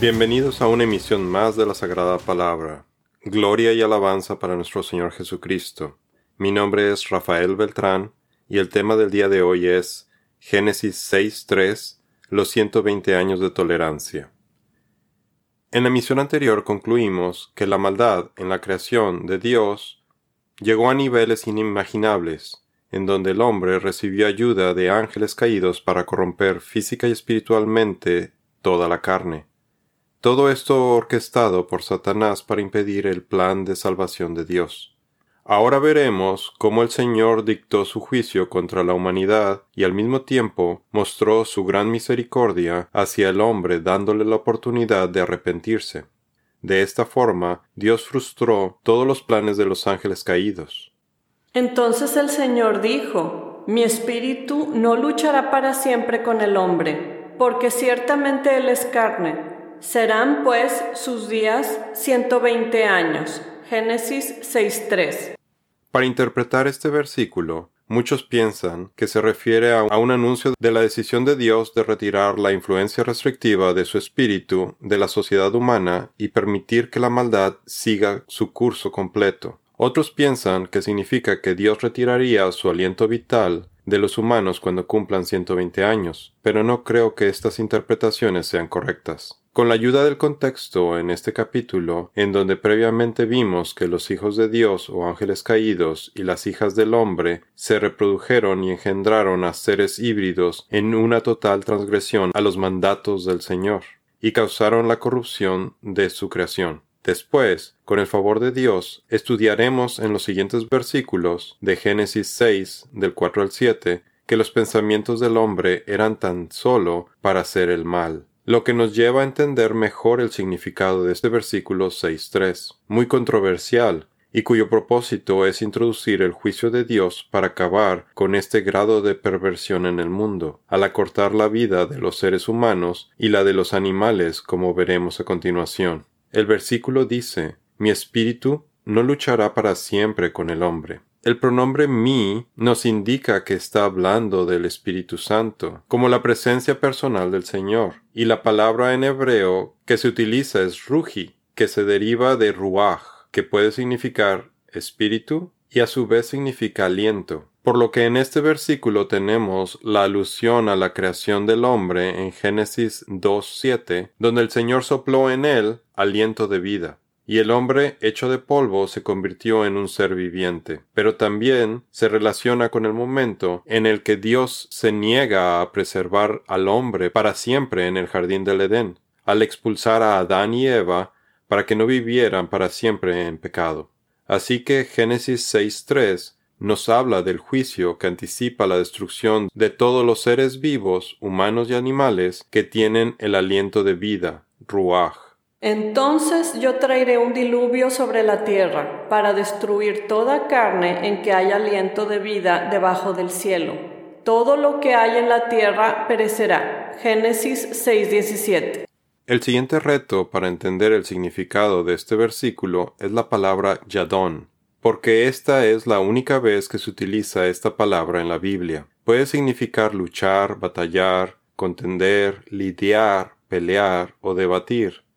Bienvenidos a una emisión más de la Sagrada Palabra. Gloria y alabanza para nuestro Señor Jesucristo. Mi nombre es Rafael Beltrán y el tema del día de hoy es Génesis 6.3, los 120 años de tolerancia. En la misión anterior concluimos que la maldad en la creación de Dios llegó a niveles inimaginables, en donde el hombre recibió ayuda de ángeles caídos para corromper física y espiritualmente toda la carne. Todo esto orquestado por Satanás para impedir el plan de salvación de Dios. Ahora veremos cómo el Señor dictó su juicio contra la humanidad y al mismo tiempo mostró su gran misericordia hacia el hombre dándole la oportunidad de arrepentirse. De esta forma, Dios frustró todos los planes de los ángeles caídos. Entonces el Señor dijo, Mi espíritu no luchará para siempre con el hombre, porque ciertamente él es carne. Serán pues sus días ciento veinte años. Génesis 6.3. Para interpretar este versículo, muchos piensan que se refiere a un anuncio de la decisión de Dios de retirar la influencia restrictiva de su espíritu de la sociedad humana y permitir que la maldad siga su curso completo. Otros piensan que significa que Dios retiraría su aliento vital de los humanos cuando cumplan 120 años, pero no creo que estas interpretaciones sean correctas. Con la ayuda del contexto en este capítulo, en donde previamente vimos que los hijos de Dios o ángeles caídos y las hijas del hombre se reprodujeron y engendraron a seres híbridos en una total transgresión a los mandatos del Señor, y causaron la corrupción de su creación. Después, con el favor de Dios, estudiaremos en los siguientes versículos de Génesis 6 del 4 al 7 que los pensamientos del hombre eran tan solo para hacer el mal lo que nos lleva a entender mejor el significado de este versículo 6.3, muy controversial, y cuyo propósito es introducir el juicio de Dios para acabar con este grado de perversión en el mundo, al acortar la vida de los seres humanos y la de los animales, como veremos a continuación. El versículo dice, Mi espíritu no luchará para siempre con el hombre. El pronombre mi nos indica que está hablando del Espíritu Santo, como la presencia personal del Señor, y la palabra en hebreo que se utiliza es ruji, que se deriva de ruach, que puede significar espíritu y a su vez significa aliento. Por lo que en este versículo tenemos la alusión a la creación del hombre en Génesis 2.7, donde el Señor sopló en él aliento de vida y el hombre hecho de polvo se convirtió en un ser viviente. Pero también se relaciona con el momento en el que Dios se niega a preservar al hombre para siempre en el jardín del Edén, al expulsar a Adán y Eva para que no vivieran para siempre en pecado. Así que Génesis 6.3 nos habla del juicio que anticipa la destrucción de todos los seres vivos, humanos y animales, que tienen el aliento de vida, ruach. Entonces yo traeré un diluvio sobre la tierra para destruir toda carne en que haya aliento de vida debajo del cielo. Todo lo que hay en la tierra perecerá. Génesis 6:17. El siguiente reto para entender el significado de este versículo es la palabra yadón, porque esta es la única vez que se utiliza esta palabra en la Biblia. Puede significar luchar, batallar, contender, lidiar, pelear o debatir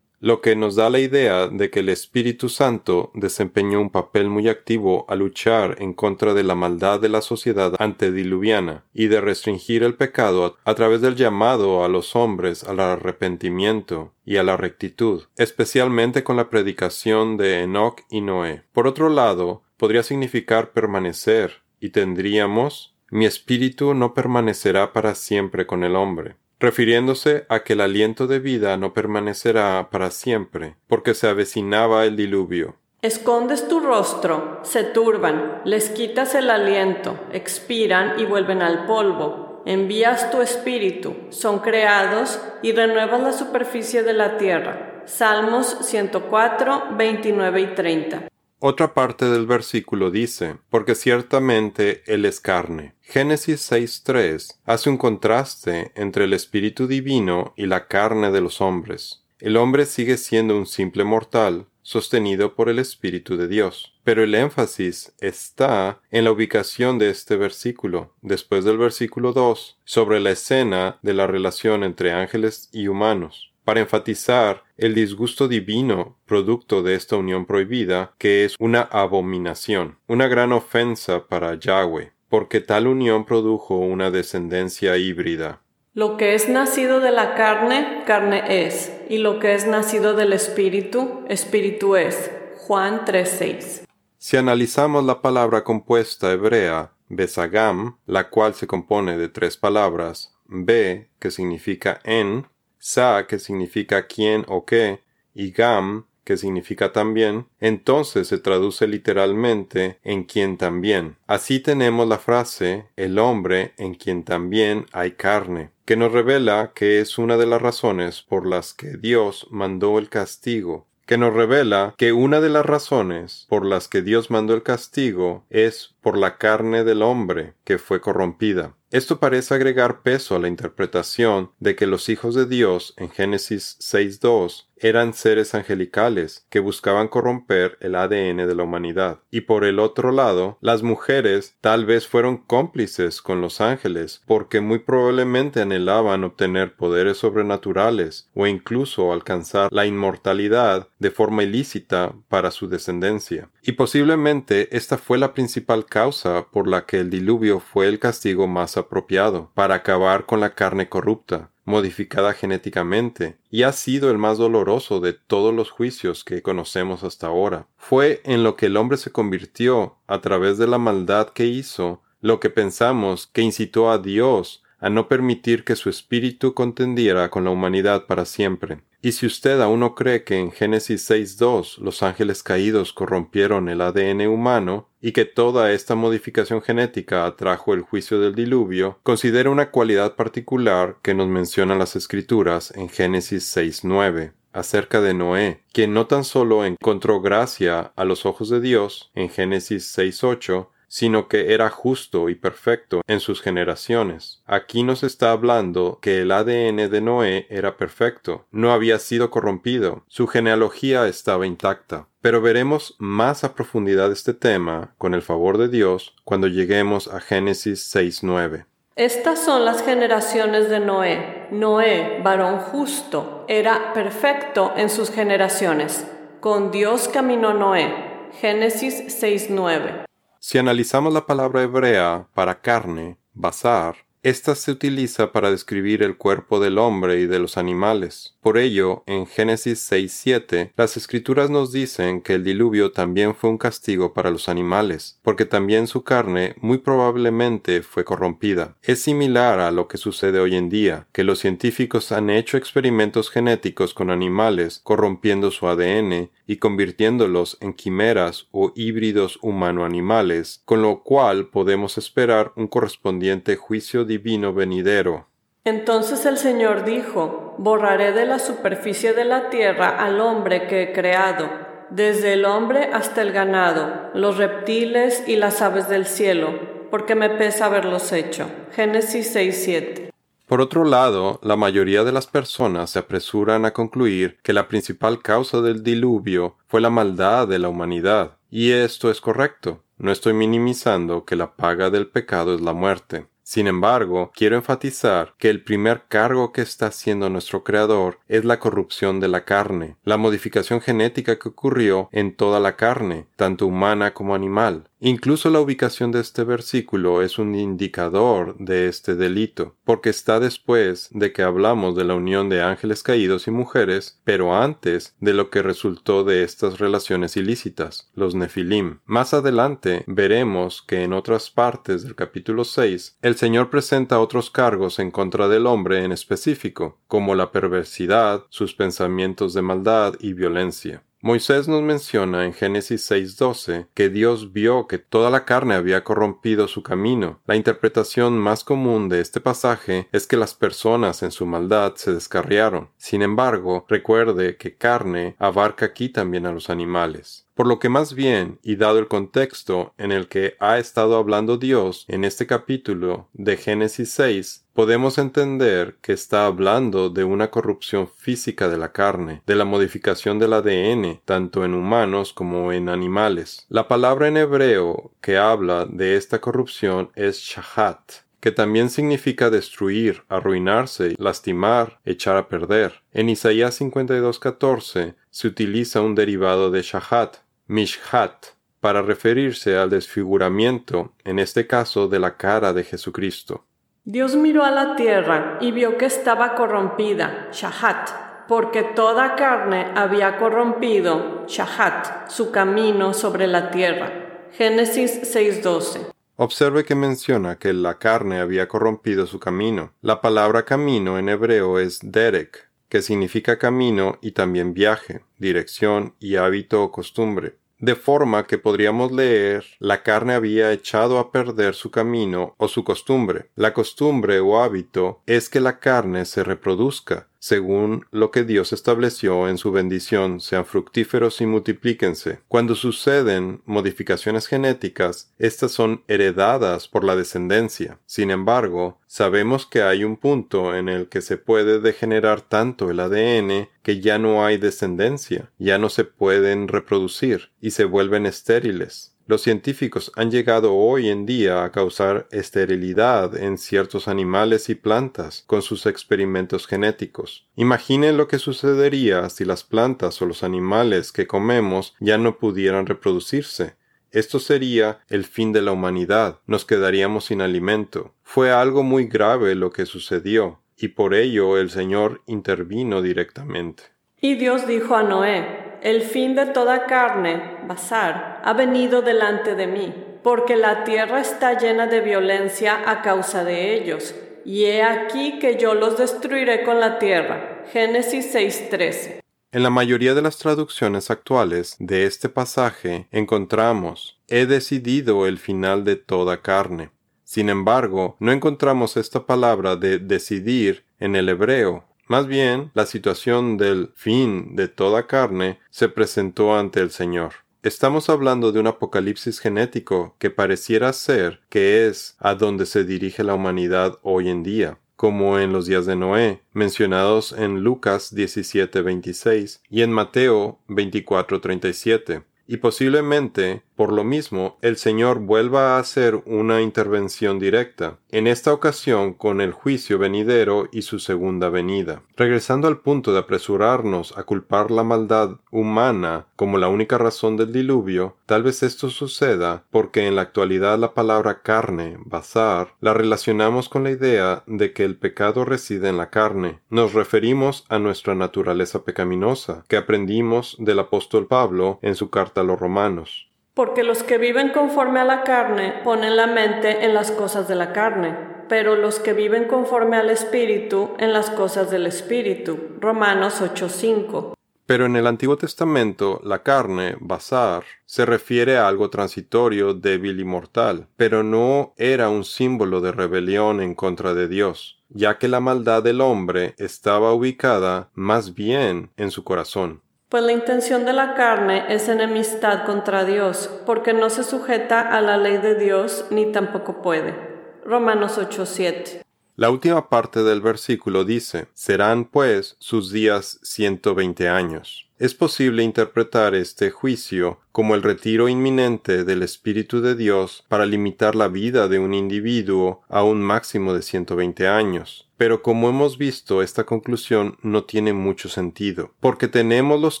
lo que nos da la idea de que el Espíritu Santo desempeñó un papel muy activo a luchar en contra de la maldad de la sociedad antediluviana y de restringir el pecado a través del llamado a los hombres al arrepentimiento y a la rectitud, especialmente con la predicación de Enoch y Noé. Por otro lado, podría significar permanecer, y tendríamos mi espíritu no permanecerá para siempre con el hombre refiriéndose a que el aliento de vida no permanecerá para siempre, porque se avecinaba el diluvio. Escondes tu rostro, se turban, les quitas el aliento, expiran y vuelven al polvo. Envías tu espíritu, son creados y renuevas la superficie de la tierra. Salmos 104, 29 y 30. Otra parte del versículo dice, porque ciertamente Él es carne. Génesis 6.3 hace un contraste entre el Espíritu Divino y la carne de los hombres. El hombre sigue siendo un simple mortal, sostenido por el Espíritu de Dios. Pero el énfasis está en la ubicación de este versículo, después del versículo 2, sobre la escena de la relación entre ángeles y humanos. para enfatizar el disgusto divino producto de esta unión prohibida, que es una abominación, una gran ofensa para Yahweh, porque tal unión produjo una descendencia híbrida. Lo que es nacido de la carne, carne es, y lo que es nacido del espíritu, espíritu es. Juan 3:6. Si analizamos la palabra compuesta hebrea, besagam, la cual se compone de tres palabras, be, que significa en, sa, que significa quién o qué, y gam, que significa también, entonces se traduce literalmente en quien también. Así tenemos la frase el hombre en quien también hay carne, que nos revela que es una de las razones por las que Dios mandó el castigo que nos revela que una de las razones por las que Dios mandó el castigo es por la carne del hombre que fue corrompida. Esto parece agregar peso a la interpretación de que los hijos de Dios en Génesis 6.2 eran seres angelicales que buscaban corromper el ADN de la humanidad. Y por el otro lado, las mujeres tal vez fueron cómplices con los ángeles porque muy probablemente anhelaban obtener poderes sobrenaturales o incluso alcanzar la inmortalidad de forma ilícita para su descendencia. Y posiblemente esta fue la principal causa por la que el diluvio fue el castigo más apropiado para acabar con la carne corrupta modificada genéticamente, y ha sido el más doloroso de todos los juicios que conocemos hasta ahora. Fue en lo que el hombre se convirtió a través de la maldad que hizo, lo que pensamos que incitó a Dios a no permitir que su espíritu contendiera con la humanidad para siempre. Y si usted aún no cree que en Génesis 6.2 los ángeles caídos corrompieron el ADN humano y que toda esta modificación genética atrajo el juicio del diluvio, considere una cualidad particular que nos mencionan las escrituras en Génesis 6.9 acerca de Noé, quien no tan solo encontró gracia a los ojos de Dios en Génesis 6.8, sino que era justo y perfecto en sus generaciones. Aquí nos está hablando que el ADN de Noé era perfecto, no había sido corrompido, su genealogía estaba intacta. Pero veremos más a profundidad este tema, con el favor de Dios, cuando lleguemos a Génesis 6.9. Estas son las generaciones de Noé. Noé, varón justo, era perfecto en sus generaciones. Con Dios caminó Noé. Génesis 6.9. Si analizamos la palabra hebrea para carne, basar, esta se utiliza para describir el cuerpo del hombre y de los animales. Por ello, en Génesis 6.7, las escrituras nos dicen que el diluvio también fue un castigo para los animales, porque también su carne muy probablemente fue corrompida. Es similar a lo que sucede hoy en día, que los científicos han hecho experimentos genéticos con animales, corrompiendo su ADN y convirtiéndolos en quimeras o híbridos humano-animales, con lo cual podemos esperar un correspondiente juicio divino venidero. Entonces el Señor dijo, borraré de la superficie de la tierra al hombre que he creado, desde el hombre hasta el ganado, los reptiles y las aves del cielo, porque me pesa haberlos hecho. Génesis 6:7. Por otro lado, la mayoría de las personas se apresuran a concluir que la principal causa del diluvio fue la maldad de la humanidad, y esto es correcto. No estoy minimizando que la paga del pecado es la muerte. Sin embargo, quiero enfatizar que el primer cargo que está haciendo nuestro Creador es la corrupción de la carne, la modificación genética que ocurrió en toda la carne, tanto humana como animal. Incluso la ubicación de este versículo es un indicador de este delito, porque está después de que hablamos de la unión de ángeles caídos y mujeres, pero antes de lo que resultó de estas relaciones ilícitas, los nefilim. Más adelante veremos que en otras partes del capítulo 6 el Señor presenta otros cargos en contra del hombre en específico, como la perversidad, sus pensamientos de maldad y violencia. Moisés nos menciona en Génesis 6:12 que Dios vio que toda la carne había corrompido su camino. La interpretación más común de este pasaje es que las personas en su maldad se descarriaron. Sin embargo, recuerde que carne abarca aquí también a los animales. Por lo que más bien, y dado el contexto en el que ha estado hablando Dios en este capítulo de Génesis 6, podemos entender que está hablando de una corrupción física de la carne, de la modificación del ADN, tanto en humanos como en animales. La palabra en hebreo que habla de esta corrupción es shahat, que también significa destruir, arruinarse, lastimar, echar a perder. En Isaías 52:14 se utiliza un derivado de shahat, mishhat, para referirse al desfiguramiento, en este caso de la cara de Jesucristo. Dios miró a la tierra y vio que estaba corrompida, shahat, porque toda carne había corrompido, shahat, su camino sobre la tierra. Génesis 6:12. Observe que menciona que la carne había corrompido su camino. La palabra camino en hebreo es derek, que significa camino y también viaje, dirección y hábito o costumbre. De forma que podríamos leer la carne había echado a perder su camino o su costumbre. La costumbre o hábito es que la carne se reproduzca, según lo que Dios estableció en su bendición, sean fructíferos y multiplíquense. Cuando suceden modificaciones genéticas, estas son heredadas por la descendencia. Sin embargo, sabemos que hay un punto en el que se puede degenerar tanto el ADN que ya no hay descendencia, ya no se pueden reproducir y se vuelven estériles. Los científicos han llegado hoy en día a causar esterilidad en ciertos animales y plantas con sus experimentos genéticos. Imaginen lo que sucedería si las plantas o los animales que comemos ya no pudieran reproducirse. Esto sería el fin de la humanidad, nos quedaríamos sin alimento. Fue algo muy grave lo que sucedió, y por ello el Señor intervino directamente. Y Dios dijo a Noé, el fin de toda carne, Basar, ha venido delante de mí, porque la tierra está llena de violencia a causa de ellos, y he aquí que yo los destruiré con la tierra. Génesis 6:13. En la mayoría de las traducciones actuales de este pasaje encontramos he decidido el final de toda carne. Sin embargo, no encontramos esta palabra de decidir en el hebreo, más bien, la situación del fin de toda carne se presentó ante el Señor. Estamos hablando de un apocalipsis genético que pareciera ser que es a donde se dirige la humanidad hoy en día, como en los días de Noé, mencionados en Lucas 17:26 y en Mateo 24:37, y posiblemente por lo mismo, el Señor vuelva a hacer una intervención directa, en esta ocasión con el juicio venidero y su segunda venida. Regresando al punto de apresurarnos a culpar la maldad humana como la única razón del diluvio, tal vez esto suceda porque en la actualidad la palabra carne, bazar, la relacionamos con la idea de que el pecado reside en la carne. Nos referimos a nuestra naturaleza pecaminosa, que aprendimos del apóstol Pablo en su carta a los romanos porque los que viven conforme a la carne ponen la mente en las cosas de la carne, pero los que viven conforme al Espíritu en las cosas del Espíritu. Romanos 8:5. Pero en el Antiguo Testamento la carne, basar, se refiere a algo transitorio, débil y mortal, pero no era un símbolo de rebelión en contra de Dios, ya que la maldad del hombre estaba ubicada más bien en su corazón. Pues la intención de la carne es enemistad contra Dios, porque no se sujeta a la ley de Dios ni tampoco puede. Romanos 8:7. La última parte del versículo dice, serán pues sus días ciento veinte años. Es posible interpretar este juicio como el retiro inminente del Espíritu de Dios para limitar la vida de un individuo a un máximo de 120 años. Pero como hemos visto, esta conclusión no tiene mucho sentido, porque tenemos los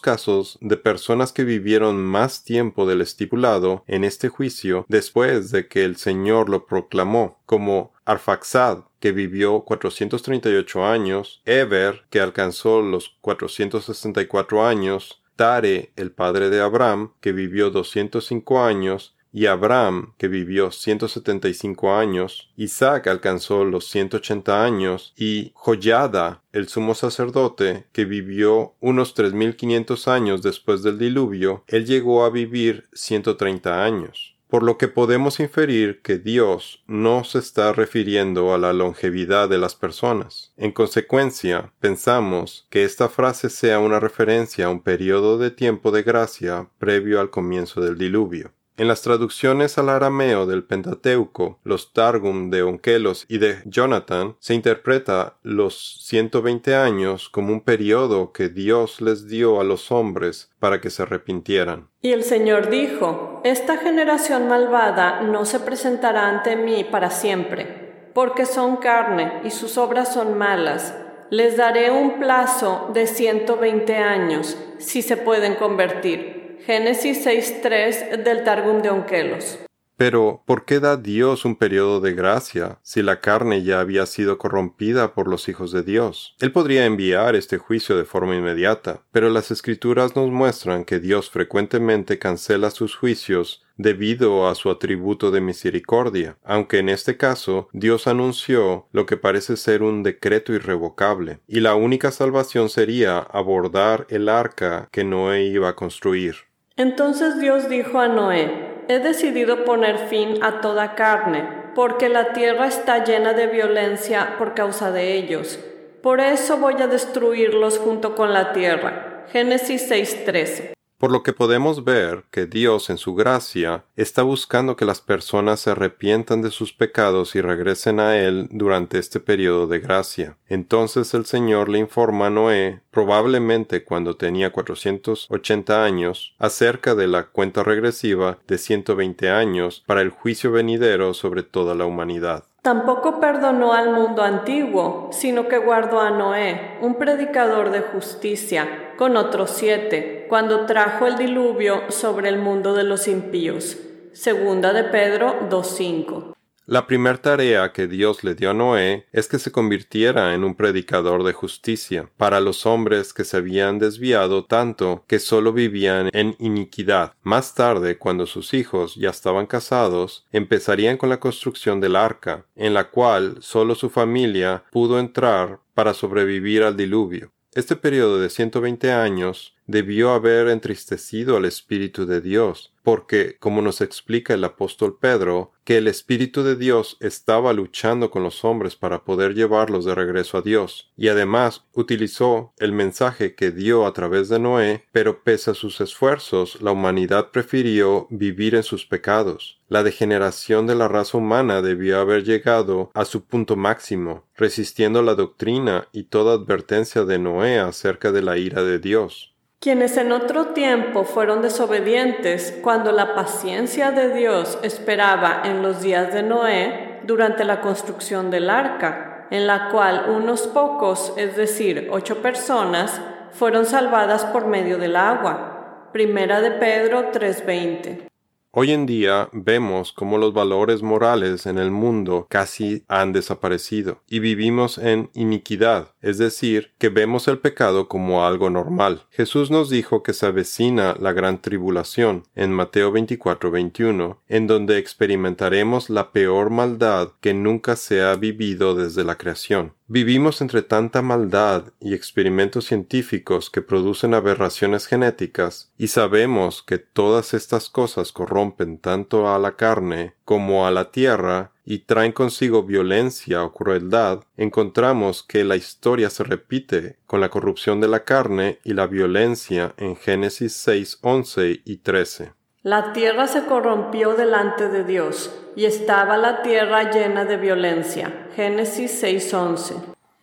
casos de personas que vivieron más tiempo del estipulado en este juicio después de que el Señor lo proclamó, como Arfaxad, que vivió 438 años, Eber, que alcanzó los 464 años, Tare, el padre de Abraham, que vivió 205 años, y Abraham, que vivió 175 años, Isaac alcanzó los 180 años, y Joyada, el sumo sacerdote, que vivió unos 3500 años después del diluvio, él llegó a vivir 130 años. Por lo que podemos inferir que Dios no se está refiriendo a la longevidad de las personas. En consecuencia, pensamos que esta frase sea una referencia a un periodo de tiempo de gracia previo al comienzo del diluvio. En las traducciones al arameo del Pentateuco, los Targum de Onkelos y de Jonathan, se interpreta los 120 años como un periodo que Dios les dio a los hombres para que se arrepintieran. Y el Señor dijo, Esta generación malvada no se presentará ante mí para siempre porque son carne y sus obras son malas. Les daré un plazo de 120 años, si se pueden convertir. Génesis 6.3 del Targum de Onkelos. Pero, ¿por qué da Dios un periodo de gracia si la carne ya había sido corrompida por los hijos de Dios? Él podría enviar este juicio de forma inmediata, pero las escrituras nos muestran que Dios frecuentemente cancela sus juicios debido a su atributo de misericordia, aunque en este caso Dios anunció lo que parece ser un decreto irrevocable, y la única salvación sería abordar el arca que Noé iba a construir. Entonces Dios dijo a Noé, he decidido poner fin a toda carne, porque la tierra está llena de violencia por causa de ellos. Por eso voy a destruirlos junto con la tierra. Génesis 6:13. Por lo que podemos ver que Dios en su gracia está buscando que las personas se arrepientan de sus pecados y regresen a Él durante este periodo de gracia. Entonces el Señor le informa a Noé, probablemente cuando tenía 480 años, acerca de la cuenta regresiva de 120 años para el juicio venidero sobre toda la humanidad. Tampoco perdonó al mundo antiguo, sino que guardó a Noé, un predicador de justicia, con otros siete, cuando trajo el diluvio sobre el mundo de los impíos. Segunda de Pedro 2.5. La primera tarea que Dios le dio a Noé es que se convirtiera en un predicador de justicia para los hombres que se habían desviado tanto que solo vivían en iniquidad. Más tarde, cuando sus hijos ya estaban casados, empezarían con la construcción del arca, en la cual solo su familia pudo entrar para sobrevivir al diluvio. Este periodo de 120 años debió haber entristecido al Espíritu de Dios, porque, como nos explica el apóstol Pedro, que el Espíritu de Dios estaba luchando con los hombres para poder llevarlos de regreso a Dios, y además utilizó el mensaje que dio a través de Noé, pero pese a sus esfuerzos, la humanidad prefirió vivir en sus pecados. La degeneración de la raza humana debió haber llegado a su punto máximo, resistiendo la doctrina y toda advertencia de Noé acerca de la ira de Dios quienes en otro tiempo fueron desobedientes cuando la paciencia de Dios esperaba en los días de Noé durante la construcción del arca, en la cual unos pocos, es decir, ocho personas, fueron salvadas por medio del agua. Primera de Pedro 3:20. Hoy en día vemos cómo los valores morales en el mundo casi han desaparecido y vivimos en iniquidad, es decir, que vemos el pecado como algo normal. Jesús nos dijo que se avecina la gran tribulación en Mateo 24-21, en donde experimentaremos la peor maldad que nunca se ha vivido desde la creación. Vivimos entre tanta maldad y experimentos científicos que producen aberraciones genéticas, y sabemos que todas estas cosas corrompen tanto a la carne como a la tierra y traen consigo violencia o crueldad, encontramos que la historia se repite con la corrupción de la carne y la violencia en Génesis 6, 11 y 13. La tierra se corrompió delante de Dios, y estaba la tierra llena de violencia. Génesis 6:11.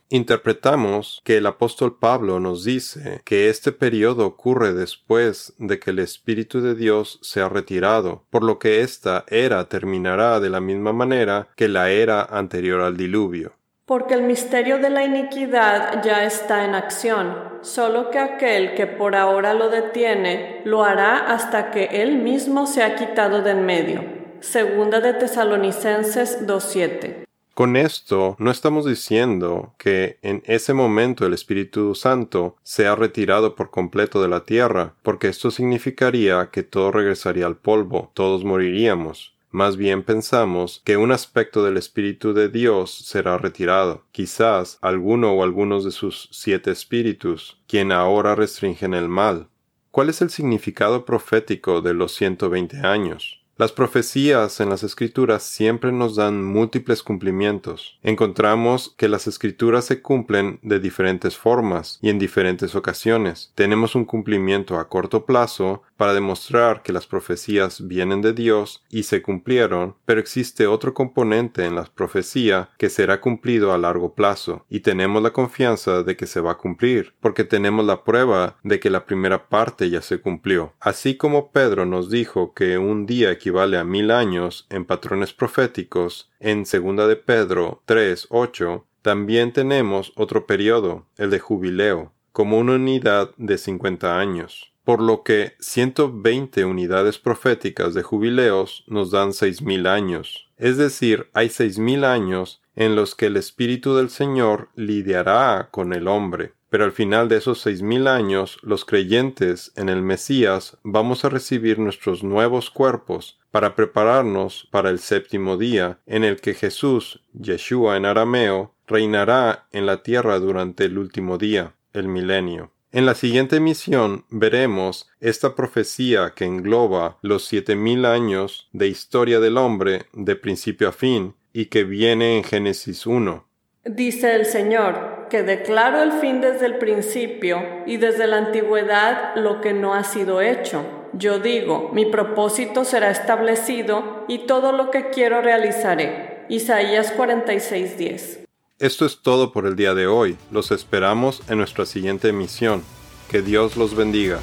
Interpretamos que el apóstol Pablo nos dice que este periodo ocurre después de que el Espíritu de Dios se ha retirado, por lo que esta era terminará de la misma manera que la era anterior al diluvio. Porque el misterio de la iniquidad ya está en acción, solo que aquel que por ahora lo detiene, lo hará hasta que él mismo se ha quitado de en medio. Segunda de Tesalonicenses 2.7. Con esto no estamos diciendo que en ese momento el Espíritu Santo se ha retirado por completo de la tierra, porque esto significaría que todo regresaría al polvo, todos moriríamos. Más bien pensamos que un aspecto del Espíritu de Dios será retirado, quizás alguno o algunos de sus siete espíritus, quien ahora restringen el mal. ¿Cuál es el significado profético de los 120 años? Las profecías en las escrituras siempre nos dan múltiples cumplimientos. Encontramos que las escrituras se cumplen de diferentes formas y en diferentes ocasiones. Tenemos un cumplimiento a corto plazo para demostrar que las profecías vienen de Dios y se cumplieron, pero existe otro componente en la profecía que será cumplido a largo plazo, y tenemos la confianza de que se va a cumplir, porque tenemos la prueba de que la primera parte ya se cumplió. Así como Pedro nos dijo que un día equivale a mil años en patrones proféticos, en segunda de Pedro 3, 8, también tenemos otro periodo, el de jubileo, como una unidad de 50 años, por lo que 120 unidades proféticas de jubileos nos dan 6.000 años. Es decir, hay 6.000 años en los que el Espíritu del Señor lidiará con el hombre. Pero al final de esos seis mil años, los creyentes en el Mesías vamos a recibir nuestros nuevos cuerpos para prepararnos para el séptimo día, en el que Jesús, Yeshua en arameo, reinará en la tierra durante el último día el milenio. En la siguiente misión veremos esta profecía que engloba los siete mil años de historia del hombre de principio a fin y que viene en Génesis 1. Dice el Señor, que declaro el fin desde el principio y desde la antigüedad lo que no ha sido hecho. Yo digo, mi propósito será establecido y todo lo que quiero realizaré. Isaías 46:10 esto es todo por el día de hoy. Los esperamos en nuestra siguiente emisión. Que Dios los bendiga.